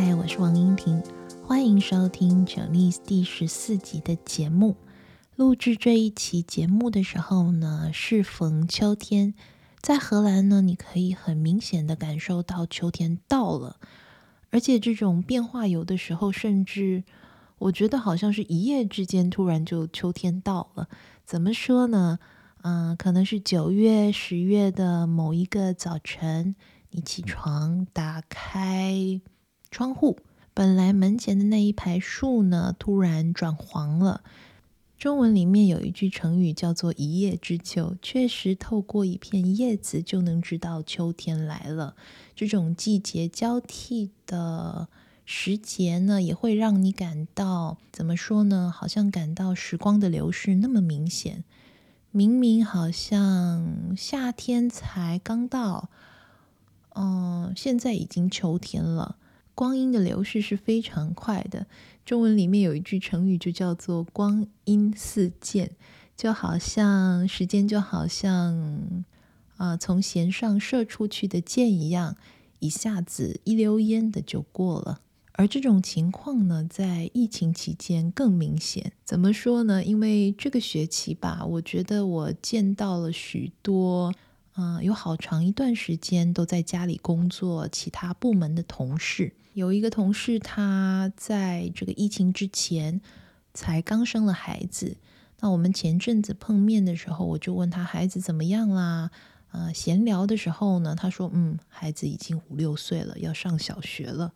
嗨，我是王英婷，欢迎收听《Janice》第十四集的节目。录制这一期节目的时候呢，适逢秋天，在荷兰呢，你可以很明显的感受到秋天到了，而且这种变化有的时候甚至。我觉得好像是一夜之间，突然就秋天到了。怎么说呢？嗯、可能是九月、十月的某一个早晨，你起床，打开窗户，本来门前的那一排树呢，突然转黄了。中文里面有一句成语叫做“一叶知秋”，确实透过一片叶子就能知道秋天来了。这种季节交替的。时节呢，也会让你感到怎么说呢？好像感到时光的流逝那么明显。明明好像夏天才刚到，嗯，现在已经秋天了。光阴的流逝是非常快的。中文里面有一句成语，就叫做“光阴似箭”，就好像时间就好像啊，从弦上射出去的箭一样，一下子一溜烟的就过了。而这种情况呢，在疫情期间更明显。怎么说呢？因为这个学期吧，我觉得我见到了许多，嗯、有好长一段时间都在家里工作，其他部门的同事。有一个同事，他在这个疫情之前才刚生了孩子。那我们前阵子碰面的时候，我就问他孩子怎么样啦？呃，闲聊的时候呢，他说：“嗯，孩子已经五六岁了，要上小学了。”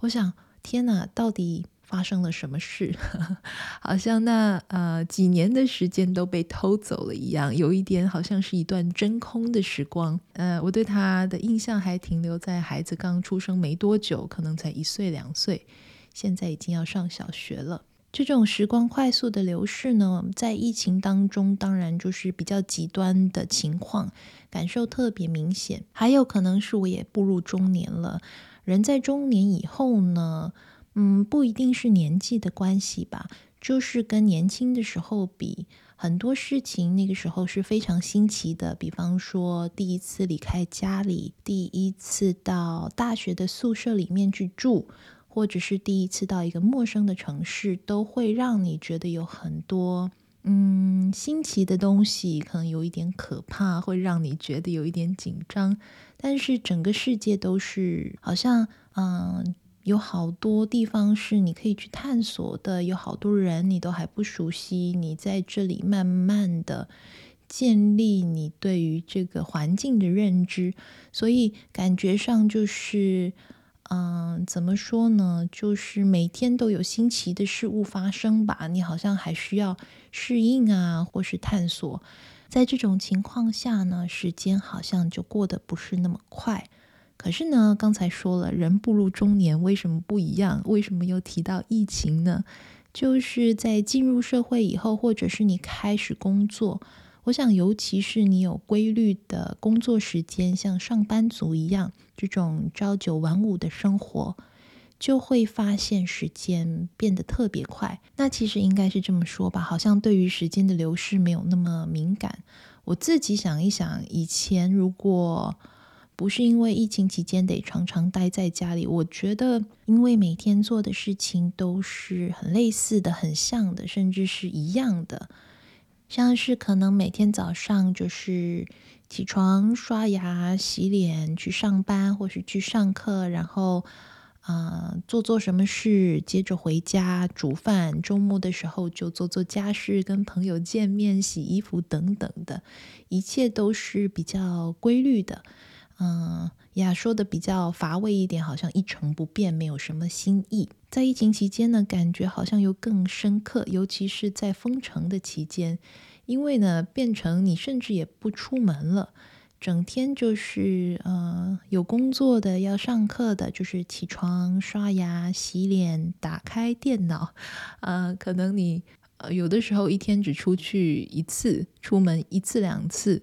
我想，天哪，到底发生了什么事？好像那呃几年的时间都被偷走了一样，有一点好像是一段真空的时光。呃，我对他的印象还停留在孩子刚出生没多久，可能才一岁两岁，现在已经要上小学了。这种时光快速的流逝呢，在疫情当中，当然就是比较极端的情况，感受特别明显。还有可能是我也步入中年了。人在中年以后呢，嗯，不一定是年纪的关系吧，就是跟年轻的时候比，很多事情那个时候是非常新奇的。比方说，第一次离开家里，第一次到大学的宿舍里面去住，或者是第一次到一个陌生的城市，都会让你觉得有很多。嗯，新奇的东西可能有一点可怕，会让你觉得有一点紧张。但是整个世界都是好像，嗯，有好多地方是你可以去探索的，有好多人你都还不熟悉，你在这里慢慢的建立你对于这个环境的认知，所以感觉上就是。嗯，怎么说呢？就是每天都有新奇的事物发生吧，你好像还需要适应啊，或是探索。在这种情况下呢，时间好像就过得不是那么快。可是呢，刚才说了，人步入中年，为什么不一样？为什么又提到疫情呢？就是在进入社会以后，或者是你开始工作。我想，尤其是你有规律的工作时间，像上班族一样，这种朝九晚五的生活，就会发现时间变得特别快。那其实应该是这么说吧，好像对于时间的流逝没有那么敏感。我自己想一想，以前如果不是因为疫情期间得常常待在家里，我觉得因为每天做的事情都是很类似的、很像的，甚至是一样的。像是可能每天早上就是起床、刷牙、洗脸去上班，或是去上课，然后啊、呃、做做什么事，接着回家煮饭。周末的时候就做做家事，跟朋友见面、洗衣服等等的，一切都是比较规律的。嗯，呀，说的比较乏味一点，好像一成不变，没有什么新意。在疫情期间呢，感觉好像又更深刻，尤其是在封城的期间，因为呢，变成你甚至也不出门了，整天就是呃，有工作的，要上课的，就是起床、刷牙、洗脸、打开电脑，呃，可能你有的时候一天只出去一次，出门一次两次。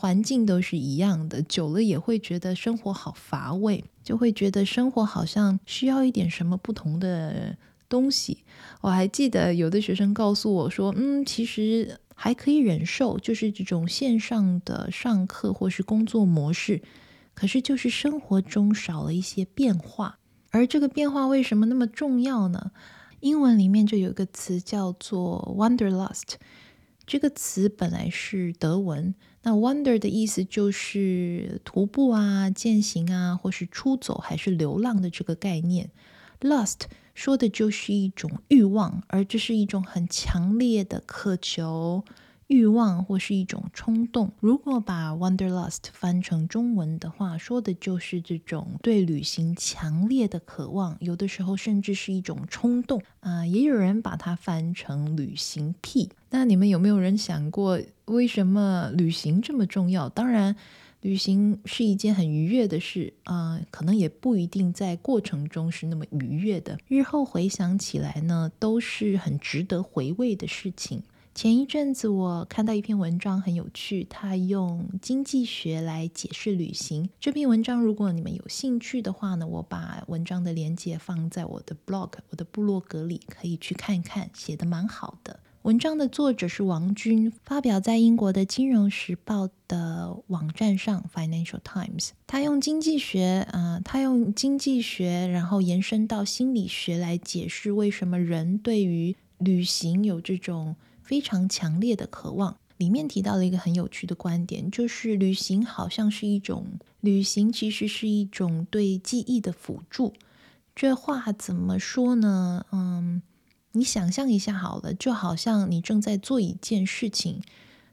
环境都是一样的，久了也会觉得生活好乏味，就会觉得生活好像需要一点什么不同的东西。我还记得有的学生告诉我说：“嗯，其实还可以忍受，就是这种线上的上课或是工作模式，可是就是生活中少了一些变化。”而这个变化为什么那么重要呢？英文里面就有一个词叫做 “wanderlust”，这个词本来是德文，那 wonder 的意思就是徒步啊、践行啊，或是出走还是流浪的这个概念。“lust” 说的就是一种欲望，而这是一种很强烈的渴求。欲望或是一种冲动。如果把 wanderlust 翻成中文的话，说的就是这种对旅行强烈的渴望，有的时候甚至是一种冲动啊、也有人把它翻成旅行癖。那你们有没有人想过，为什么旅行这么重要？当然，旅行是一件很愉悦的事啊、可能也不一定在过程中是那么愉悦的。日后回想起来呢，都是很值得回味的事情。前一阵子我看到一篇文章很有趣，他用经济学来解释旅行。这篇文章如果你们有兴趣的话呢，我把文章的链接放在我的 blog，我的部落格里，可以去看看，写得蛮好的。文章的作者是王军，发表在英国的《金融时报》的网站上 （Financial Times）。他用经济学，啊、他用经济学，然后延伸到心理学来解释为什么人对于旅行有这种。非常强烈的渴望，里面提到了一个很有趣的观点，就是旅行好像是一种，旅行其实是一种对记忆的辅助。这话怎么说呢？嗯，你想象一下好了，就好像你正在做一件事情，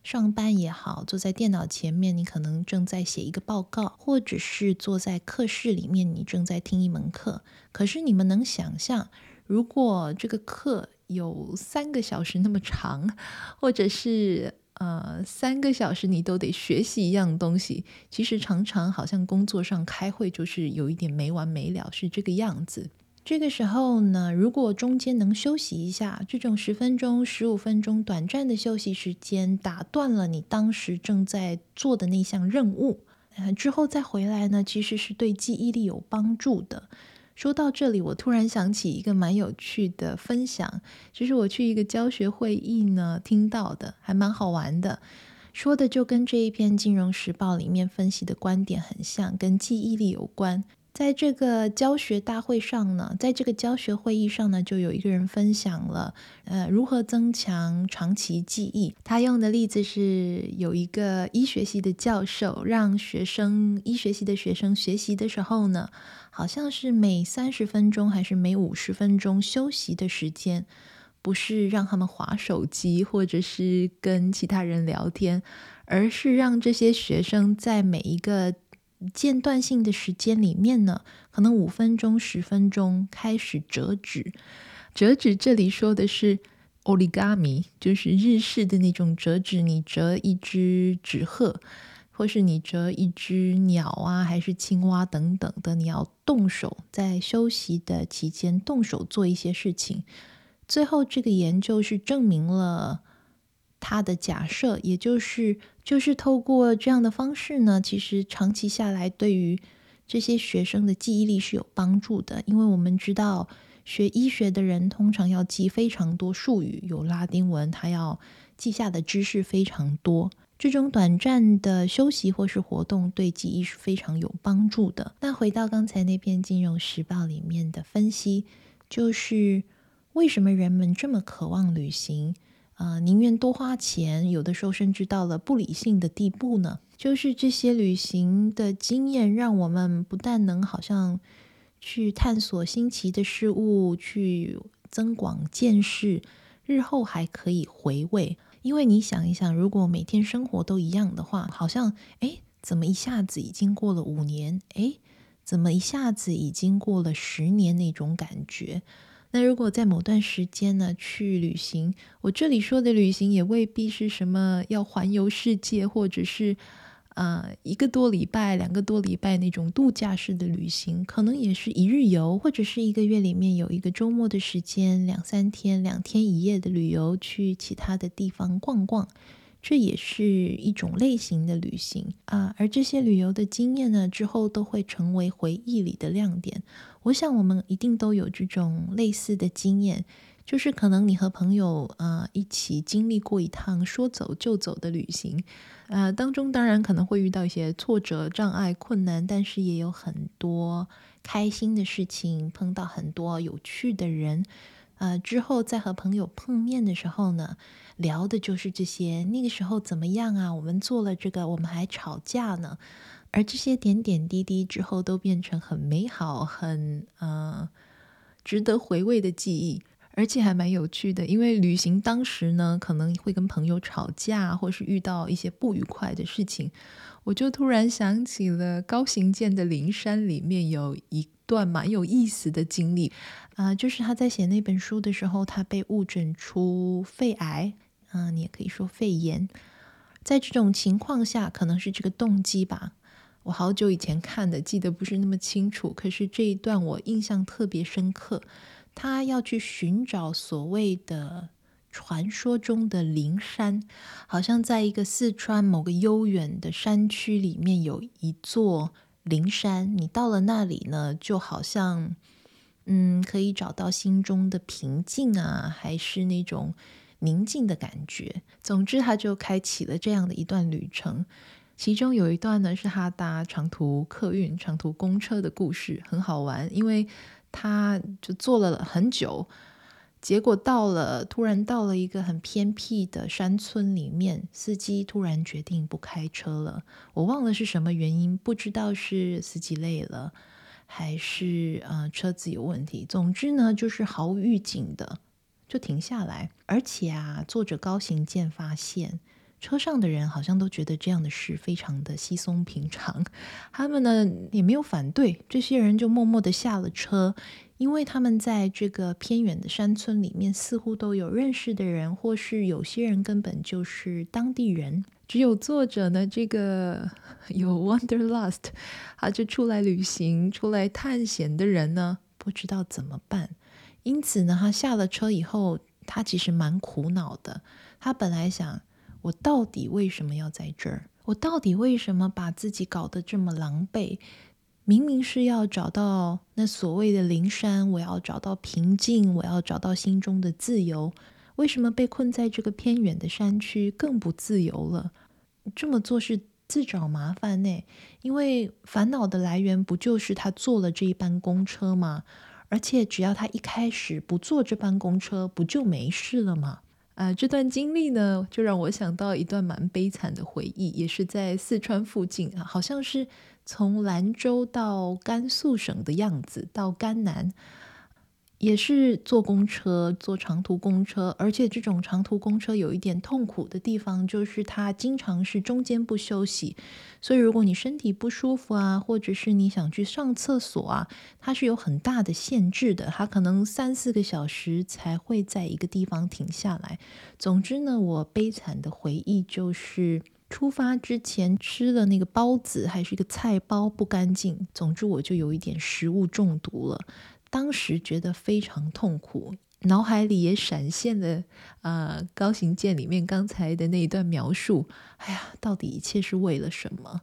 上班也好，坐在电脑前面，你可能正在写一个报告，或者是坐在课室里面，你正在听一门课。可是你们能想象，如果这个课有三个小时那么长，或者是呃三个小时你都得学习一样东西，其实常常好像工作上开会就是有一点没完没了，是这个样子。这个时候呢，如果中间能休息一下，这种十分钟、十五分钟短暂的休息时间，打断了你当时正在做的那项任务，呃，之后再回来呢，其实是对记忆力有帮助的。说到这里，我突然想起一个蛮有趣的分享，就是我去一个教学会议呢听到的，还蛮好玩的。说的就跟这一篇《金融时报》里面分析的观点很像，跟记忆力有关。在这个教学大会上呢，在这个教学会议上呢，就有一个人分享了，呃，如何增强长期记忆。他用的例子是有一个医学系的教授，让学生，医学系的学生学习的时候呢，好像是每三十分钟还是每五十分钟休息的时间，不是让他们划手机或者是跟其他人聊天，而是让这些学生在每一个。间断性的时间里面呢，可能五分钟、十分钟开始折纸。折纸这里说的是 origami，就是日式的那种折纸。你折一只纸鹤，或是你折一只鸟啊，还是青蛙等等的，你要动手，在休息的期间动手做一些事情。最后，这个研究是证明了。他的假设，也就是就是透过这样的方式呢，其实长期下来对于这些学生的记忆力是有帮助的。因为我们知道，学医学的人通常要记非常多术语，有拉丁文，他要记下的知识非常多。这种短暂的休息或是活动，对记忆是非常有帮助的。那回到刚才那篇《金融时报》里面的分析，就是为什么人们这么渴望旅行？呃，宁愿多花钱，有的时候甚至到了不理性的地步呢。就是这些旅行的经验，让我们不但能好像去探索新奇的事物，去增广见识，日后还可以回味。因为你想一想，如果每天生活都一样的话，好像哎，怎么一下子已经过了五年？哎，怎么一下子已经过了十年那种感觉？那如果在某段时间呢，去旅行，我这里说的旅行也未必是什么要环游世界，或者是、呃、一个多礼拜、两个多礼拜那种度假式的旅行，可能也是一日游，或者是一个月里面有一个周末的时间，两三天、两天一夜的旅游，去其他的地方逛逛。这也是一种类型的旅行。啊，而这些旅游的经验呢，之后都会成为回忆里的亮点。我想我们一定都有这种类似的经验，就是可能你和朋友啊一起经历过一趟说走就走的旅行，呃，当中当然可能会遇到一些挫折、障碍、困难，但是也有很多开心的事情，碰到很多有趣的人，呃，之后再和朋友碰面的时候呢，聊的就是这些。那个时候怎么样啊？我们做了这个，我们还吵架呢。而这些点点滴滴之后，都变成很美好、很呃值得回味的记忆。而且还蛮有趣的，因为旅行当时呢，可能会跟朋友吵架，或是遇到一些不愉快的事情，我就突然想起了高行健的《灵山》里面有一段蛮有意思的经历啊、呃，就是他在写那本书的时候，他被误诊出肺癌，嗯、你也可以说肺炎。在这种情况下，可能是这个动机吧，我好久以前看的，记得不是那么清楚，可是这一段我印象特别深刻。他要去寻找所谓的传说中的灵山，好像在一个四川某个悠远的山区里面有一座灵山。你到了那里呢，就好像嗯，可以找到心中的平静啊，还是那种宁静的感觉。总之，他就开启了这样的一段旅程。其中有一段呢，是他搭长途客运、长途公车的故事，很好玩，因为。他就坐了很久，结果到了，突然到了一个很偏僻的山村里面，司机突然决定不开车了。我忘了是什么原因，不知道是司机累了，还是呃车子有问题。总之呢，就是毫无预警的就停下来，而且啊，作者高行健发现。车上的人好像都觉得这样的事非常的稀松平常，他们呢也没有反对，这些人就默默的下了车，因为他们在这个偏远的山村里面似乎都有认识的人，或是有些人根本就是当地人。只有作者呢，这个 有 Wanderlust，他就出来旅行、出来探险的人呢，不知道怎么办。因此呢，他下了车以后，他其实蛮苦恼的。他本来想。我到底为什么要在这儿？我到底为什么把自己搞得这么狼狈？明明是要找到那所谓的灵山，我要找到平静，我要找到心中的自由。为什么被困在这个偏远的山区更不自由了？这么做是自找麻烦呢？因为烦恼的来源不就是他坐了这一班公车吗？而且只要他一开始不坐这班公车，不就没事了吗？啊、呃，这段经历呢，就让我想到一段蛮悲惨的回忆，也是在四川附近啊，好像是从兰州到甘肃省的样子，到甘南。也是坐公车，坐长途公车，而且这种长途公车有一点痛苦的地方，就是它经常是中间不休息。所以如果你身体不舒服啊，或者是你想去上厕所啊，它是有很大的限制的，它可能三四个小时才会在一个地方停下来。总之呢，我悲惨的回忆就是出发之前吃了那个包子，还是一个菜包不干净。总之我就有一点食物中毒了。当时觉得非常痛苦，脑海里也闪现了啊、呃，高行健里面刚才的那一段描述。哎呀，到底一切是为了什么？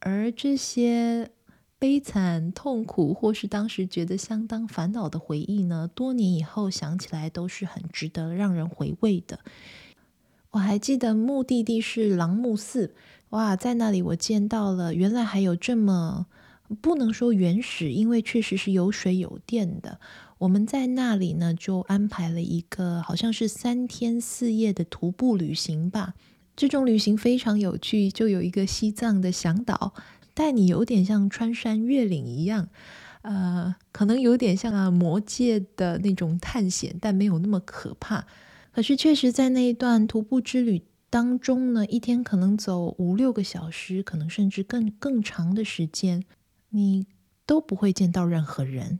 而这些悲惨、痛苦，或是当时觉得相当烦恼的回忆呢？多年以后想起来，都是很值得让人回味的。我还记得目的地是朗木寺，哇，在那里我见到了，原来还有这么。不能说原始，因为确实是有水有电的。我们在那里呢，就安排了一个好像是三天四夜的徒步旅行吧。这种旅行非常有趣，就有一个西藏的向导带你，有点像穿山越岭一样，呃，可能有点像啊魔界的那种探险，但没有那么可怕。可是确实在那一段徒步之旅当中呢，一天可能走五六个小时，可能甚至更更长的时间。你都不会见到任何人，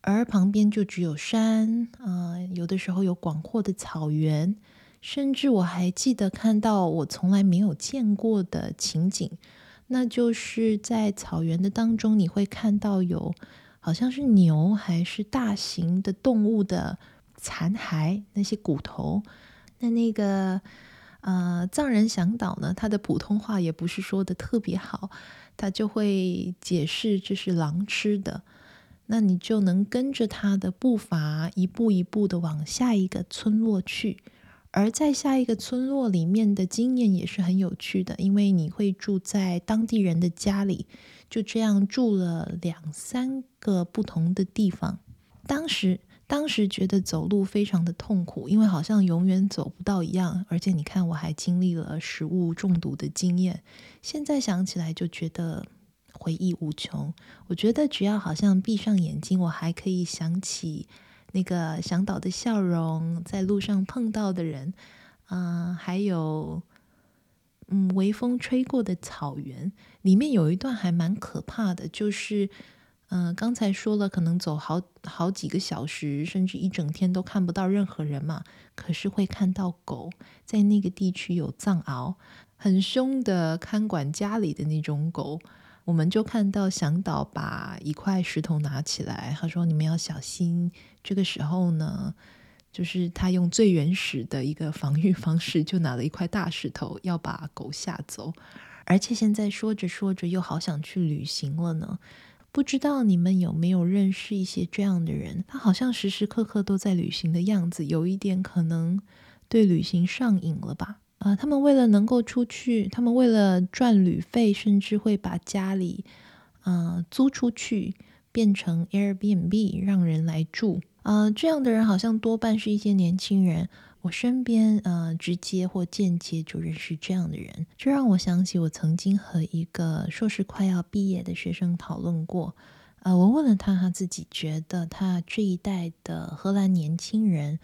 而旁边就只有山，啊、有的时候有广阔的草原，甚至我还记得看到我从来没有见过的情景，那就是在草原的当中，你会看到有好像是牛还是大型的动物的残骸，那些骨头。那那个呃藏人向导呢，他的普通话也不是说的特别好。他就会解释这是狼吃的，那你就能跟着他的步伐一步一步的往下一个村落去。而在下一个村落里面的经验也是很有趣的，因为你会住在当地人的家里，就这样住了两三个不同的地方。当时，当时觉得走路非常的痛苦，因为好像永远走不到一样。而且你看，我还经历了食物中毒的经验。现在想起来就觉得回忆无穷。我觉得只要好像闭上眼睛，我还可以想起。那个向导的笑容，在路上碰到的人，啊、呃，还有，嗯，微风吹过的草原，里面有一段还蛮可怕的，就是，嗯、刚才说了，可能走好好几个小时，甚至一整天都看不到任何人嘛，可是会看到狗，在那个地区有藏獒，很凶的看管家里的那种狗。我们就看到向导把一块石头拿起来，他说：“你们要小心。”这个时候呢，就是他用最原始的一个防御方式，就拿了一块大石头要把狗吓走。而且现在说着说着，又好想去旅行了呢。不知道你们有没有认识一些这样的人？他好像时时刻刻都在旅行的样子，有一点可能对旅行上瘾了吧。啊、他们为了能够出去，他们为了赚旅费，甚至会把家里，呃，租出去变成 Airbnb 让人来住。呃，这样的人好像多半是一些年轻人。我身边，呃，直接或间接就认识这样的人。这让我想起我曾经和一个硕士快要毕业的学生讨论过。呃，我问了他，他自己觉得他这一代的荷兰年轻人。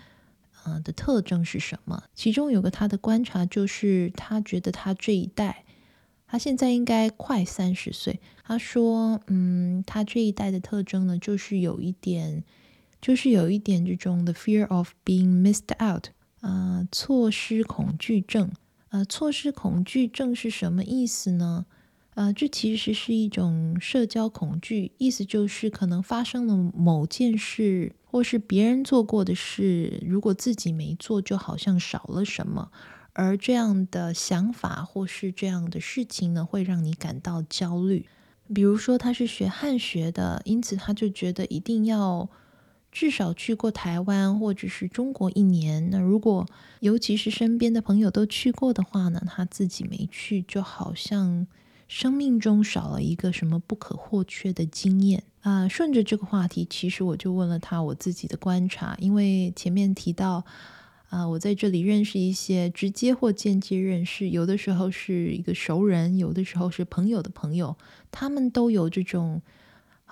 呃的特征是什么？其中有个他的观察，就是他觉得他这一代，他现在应该快三十岁。他说，嗯，他这一代的特征呢，就是有一点，就是有一点这种 the fear of being missed out，呃，错失恐惧症。呃，错失恐惧症是什么意思呢？呃，这其实是一种社交恐惧，意思就是可能发生了某件事，或是别人做过的事，如果自己没做，就好像少了什么。而这样的想法或是这样的事情呢，会让你感到焦虑。比如说，他是学汉学的，因此他就觉得一定要至少去过台湾或者是中国一年。那如果尤其是身边的朋友都去过的话呢，他自己没去，就好像。生命中少了一个什么不可或缺的经验啊、顺着这个话题，其实我就问了他我自己的观察，因为前面提到啊、我在这里认识一些直接或间接认识，有的时候是一个熟人，有的时候是朋友的朋友，他们都有这种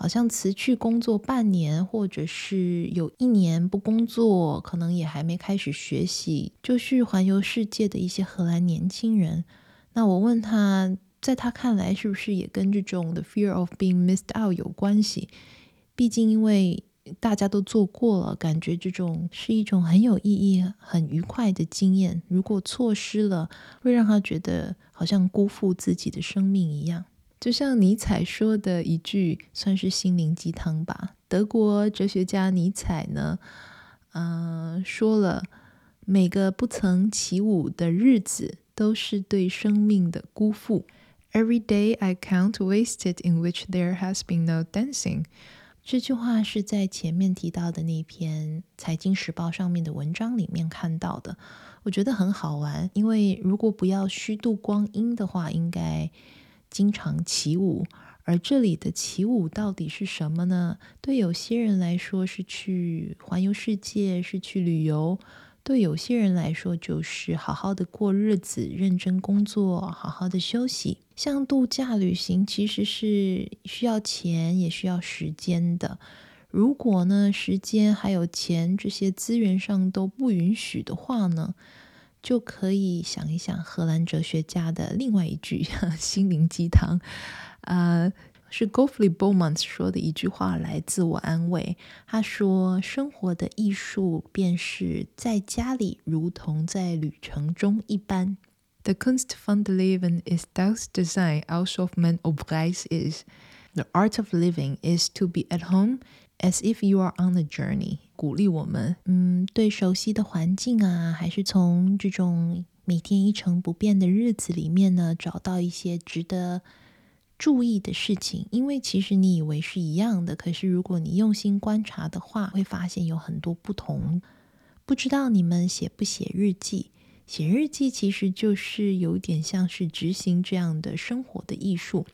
好像辞去工作半年，或者是有一年不工作，可能也还没开始学习，就去环游世界的一些荷兰年轻人。那我问他。在他看来，是不是也跟这种 the fear of being missed out 有关系？毕竟，因为大家都做过了，感觉这种是一种很有意义、很愉快的经验。如果错失了，会让他觉得好像辜负自己的生命一样。就像尼采说的一句，算是心灵鸡汤吧。德国哲学家尼采呢，嗯、呃，说了，每个不曾起舞的日子，都是对生命的辜负。Every day I count wasted in which there has been no dancing。这句话是在前面提到的那篇《财经时报》上面的文章里面看到的，我觉得很好玩。因为如果不要虚度光阴的话，应该经常起舞。而这里的起舞到底是什么呢？对有些人来说是去环游世界，是去旅游。对有些人来说，就是好好的过日子，认真工作，好好的休息。像度假旅行，其实是需要钱，也需要时间的。如果呢，时间还有钱这些资源上都不允许的话呢，就可以想一想荷兰哲学家的另外一句心灵鸡汤，啊、呃。是 Gottlieb Bomans 说的一句话来自我安慰。他说：“生活的艺术便是在家里如同在旅程中一般。” The Kunst van het leven is thuis te zijn alsof men op reis is. The art of living is to be at home as if you are on a journey. 鼓励我们，嗯，对熟悉的环境啊，还是从这种每天一成不变的日子里面呢，找到一些值得。注意的事情，因为其实你以为是一样的，可是如果你用心观察的话，会发现有很多不同。不知道你们写不写日记？写日记其实就是有点像是执行这样的生活的艺术。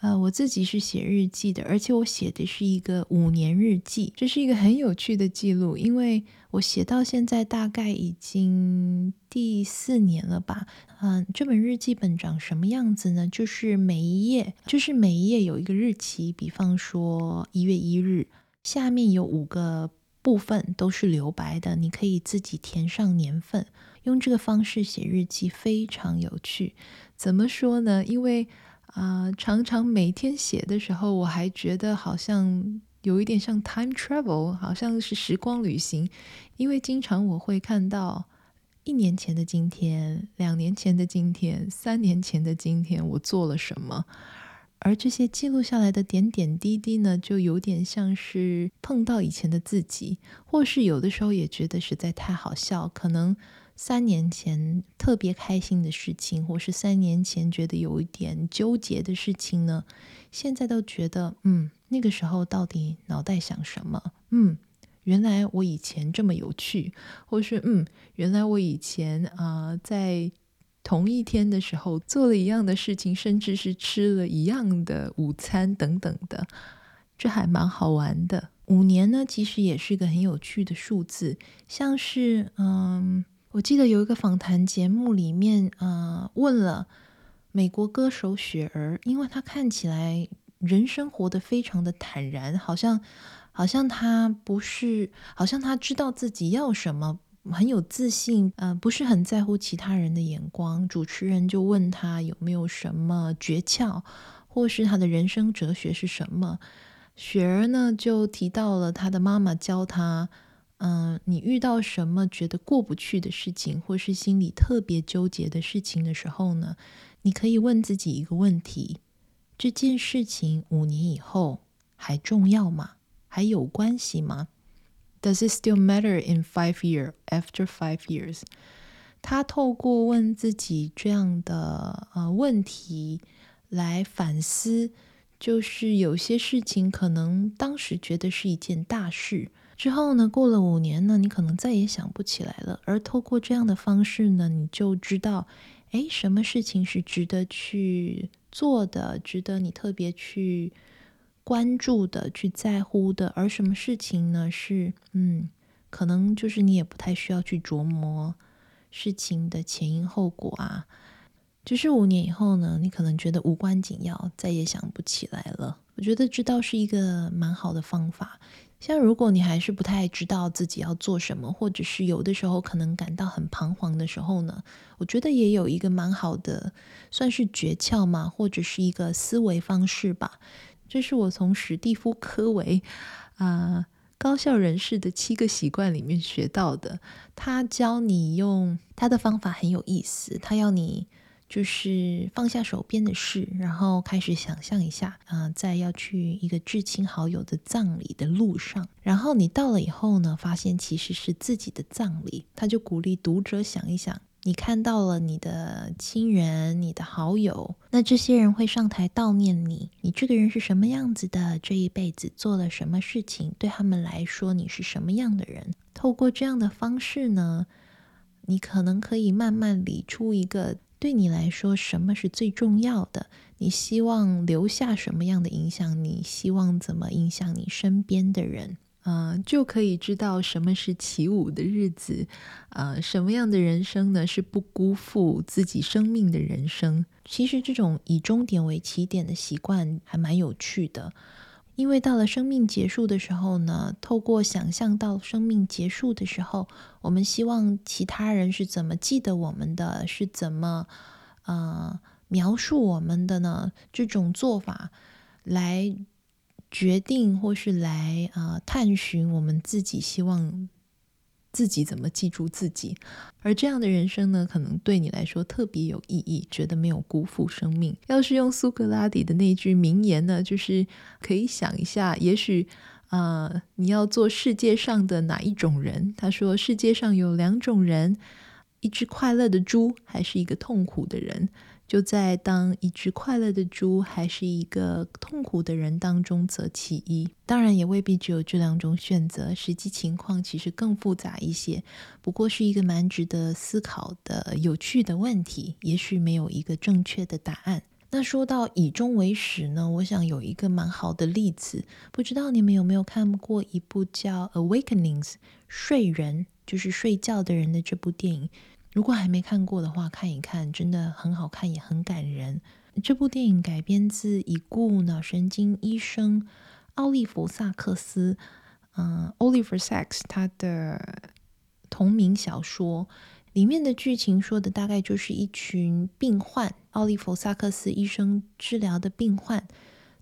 呃，我自己是写日记的，而且我写的是一个五年日记，这是一个很有趣的记录，因为我写到现在大概已经第四年了吧。嗯，这本日记本长什么样子呢？就是每一页，就是每一页有一个日期，比方说一月一日，下面有五个部分都是留白的，你可以自己填上年份。用这个方式写日记非常有趣，怎么说呢？因为啊、常常每天写的时候，我还觉得好像有一点像 time travel，好像是时光旅行。因为经常我会看到一年前的今天、两年前的今天、三年前的今天，我做了什么。而这些记录下来的点点滴滴呢，就有点像是碰到以前的自己，或是有的时候也觉得实在太好笑，可能。三年前特别开心的事情，或是三年前觉得有一点纠结的事情呢，现在都觉得，嗯，那个时候到底脑袋想什么？嗯，原来我以前这么有趣，或是嗯，原来我以前啊、在同一天的时候做了一样的事情，甚至是吃了一样的午餐等等的，这还蛮好玩的。五年呢，其实也是个很有趣的数字，像是嗯。我记得有一个访谈节目里面，呃，问了美国歌手雪儿，因为她看起来人生活得非常的坦然，好像好像她不是，好像她知道自己要什么，很有自信，呃，不是很在乎其他人的眼光。主持人就问她有没有什么诀窍，或是她的人生哲学是什么？雪儿呢就提到了她的妈妈教她。嗯，你遇到什么觉得过不去的事情，或是心里特别纠结的事情的时候呢？你可以问自己一个问题：这件事情五年以后还重要吗？还有关系吗？Does it still matter in five year after five years？他透过问自己这样的呃问题来反思，就是有些事情可能当时觉得是一件大事。之后呢，过了五年呢，你可能再也想不起来了。而透过这样的方式呢，你就知道，哎，什么事情是值得去做的，值得你特别去关注的、去在乎的。而什么事情呢，是嗯，可能就是你也不太需要去琢磨事情的前因后果啊。就是五年以后呢，你可能觉得无关紧要，再也想不起来了。我觉得知道是一个蛮好的方法。像如果你还是不太知道自己要做什么，或者是有的时候可能感到很彷徨的时候呢，我觉得也有一个蛮好的，算是诀窍嘛，或者是一个思维方式吧。这是我从史蒂夫·科维啊高效人士的七个习惯里面学到的。他教你用他的方法很有意思，他要你。就是放下手边的事，然后开始想象一下，啊、呃，在要去一个至亲好友的葬礼的路上，然后你到了以后呢，发现其实是自己的葬礼。他就鼓励读者想一想，你看到了你的亲人、你的好友，那这些人会上台悼念你，你这个人是什么样子的？这一辈子做了什么事情？对他们来说，你是什么样的人？透过这样的方式呢，你可能可以慢慢理出一个。对你来说，什么是最重要的？你希望留下什么样的影响？你希望怎么影响你身边的人？嗯、就可以知道什么是起舞的日子。呃，什么样的人生呢？是不辜负自己生命的人生。其实，这种以终点为起点的习惯还蛮有趣的。因为到了生命结束的时候呢，透过想象到生命结束的时候，我们希望其他人是怎么记得我们的，是怎么呃描述我们的呢？这种做法来决定或是来呃探寻我们自己希望。自己怎么记住自己？而这样的人生呢，可能对你来说特别有意义，觉得没有辜负生命。要是用苏格拉底的那句名言呢，就是可以想一下，也许啊、你要做世界上的哪一种人？他说，世界上有两种人：一只快乐的猪，还是一个痛苦的人？就在当一只快乐的猪还是一个痛苦的人当中择其一。当然，也未必只有这两种选择，实际情况其实更复杂一些。不过是一个蛮值得思考的有趣的问题，也许没有一个正确的答案。那说到以终为始呢，我想有一个蛮好的例子，不知道你们有没有看过一部叫《Awakenings》睡人，就是睡觉的人的这部电影。如果还没看过的话，看一看，真的很好看，也很感人。这部电影改编自已故脑神经医生奥利弗·萨克斯，嗯，Oliver Sacks 他的同名小说。里面的剧情说的大概就是一群病患，奥利弗·萨克斯医生治疗的病患，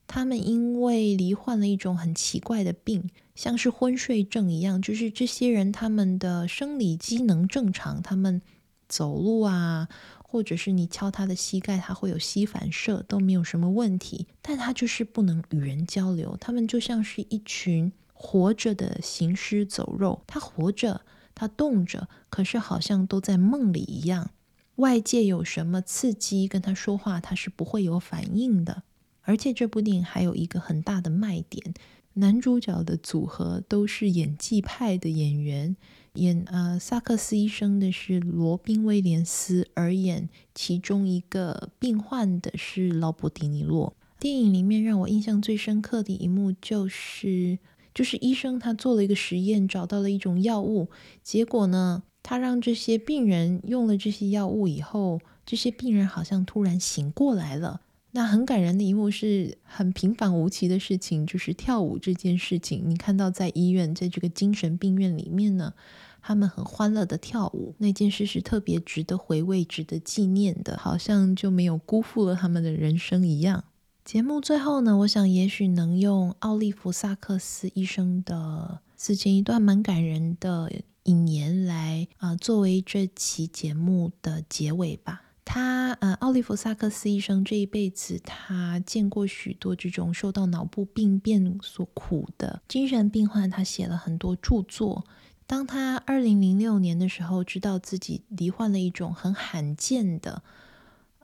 他们因为罹患了一种很奇怪的病，像是昏睡症一样，就是这些人他们的生理机能正常，他们走路啊，或者是你敲他的膝盖，他会有膝反射，都没有什么问题，但他就是不能与人交流，他们就像是一群活着的行尸走肉，他活着。他动着，可是好像都在梦里一样。外界有什么刺激跟他说话，他是不会有反应的。而且这部电影还有一个很大的卖点，男主角的组合都是演技派的演员。演呃萨克斯医生的是罗宾威廉斯，而演其中一个病患的是劳勃迪尼洛。电影里面让我印象最深刻的一幕就是。就是医生他做了一个实验，找到了一种药物，结果呢，他让这些病人用了这些药物以后，这些病人好像突然醒过来了。那很感人的一幕是很平凡无奇的事情，就是跳舞这件事情。你看到在医院，在这个精神病院里面呢，他们很欢乐的跳舞，那件事是特别值得回味、值得纪念的，好像就没有辜负了他们的人生一样。节目最后呢，我想也许能用奥利弗·萨克斯医生的死前一段蛮感人的引言来啊、作为这期节目的结尾吧。他呃，奥利弗·萨克斯医生这一辈子，他见过许多这种受到脑部病变所苦的精神病患，他写了很多著作。当他二零零六年的时候，知道自己罹患了一种很罕见的。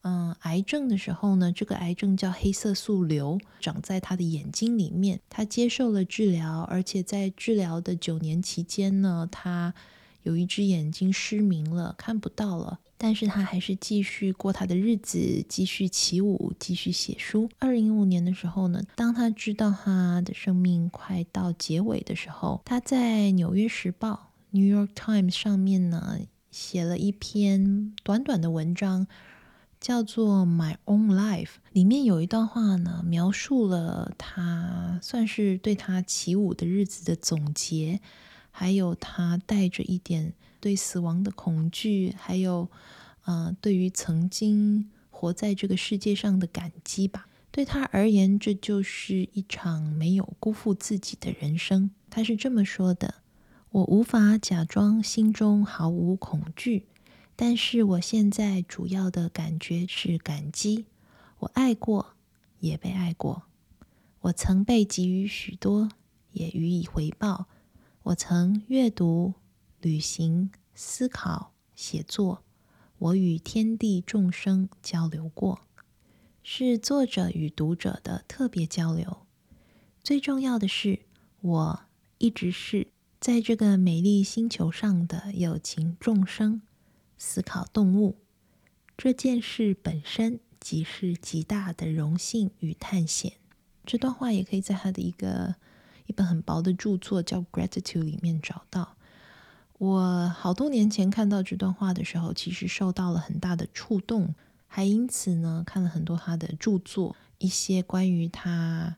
嗯，癌症的时候呢，这个癌症叫黑色素瘤，长在他的眼睛里面。他接受了治疗，而且在治疗的九年期间呢，他有一只眼睛失明了，看不到了。但是他还是继续过他的日子，继续起舞，继续写书。二零一五年的时候呢，当他知道他的生命快到结尾的时候，他在《纽约时报》（New York Times） 上面呢，写了一篇短短的文章。叫做《My Own Life》，里面有一段话呢，描述了他算是对他起舞的日子的总结，还有他带着一点对死亡的恐惧，还有呃，对于曾经活在这个世界上的感激吧。对他而言，这就是一场没有辜负自己的人生。他是这么说的：“我无法假装心中毫无恐惧。”但是我现在主要的感觉是感激。我爱过，也被爱过。我曾被给予许多，也予以回报。我曾阅读、旅行、思考、写作。我与天地众生交流过，是作者与读者的特别交流。最重要的是，我一直是在这个美丽星球上的有情众生。思考动物这件事本身即是极大的荣幸与探险。这段话也可以在他的一个一本很薄的著作叫《Gratitude》里面找到。我好多年前看到这段话的时候，其实受到了很大的触动，还因此呢看了很多他的著作，一些关于他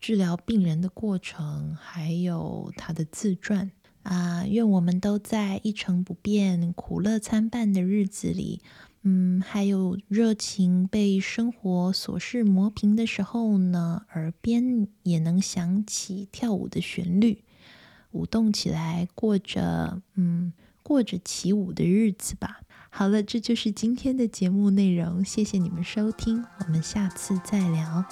治疗病人的过程，还有他的自传。啊，愿我们都在一成不变、苦乐参半的日子里，嗯，还有热情被生活琐事磨平的时候呢，耳边也能响起跳舞的旋律，舞动起来，过着嗯，过着起舞的日子吧。好了，这就是今天的节目内容，谢谢你们收听，我们下次再聊。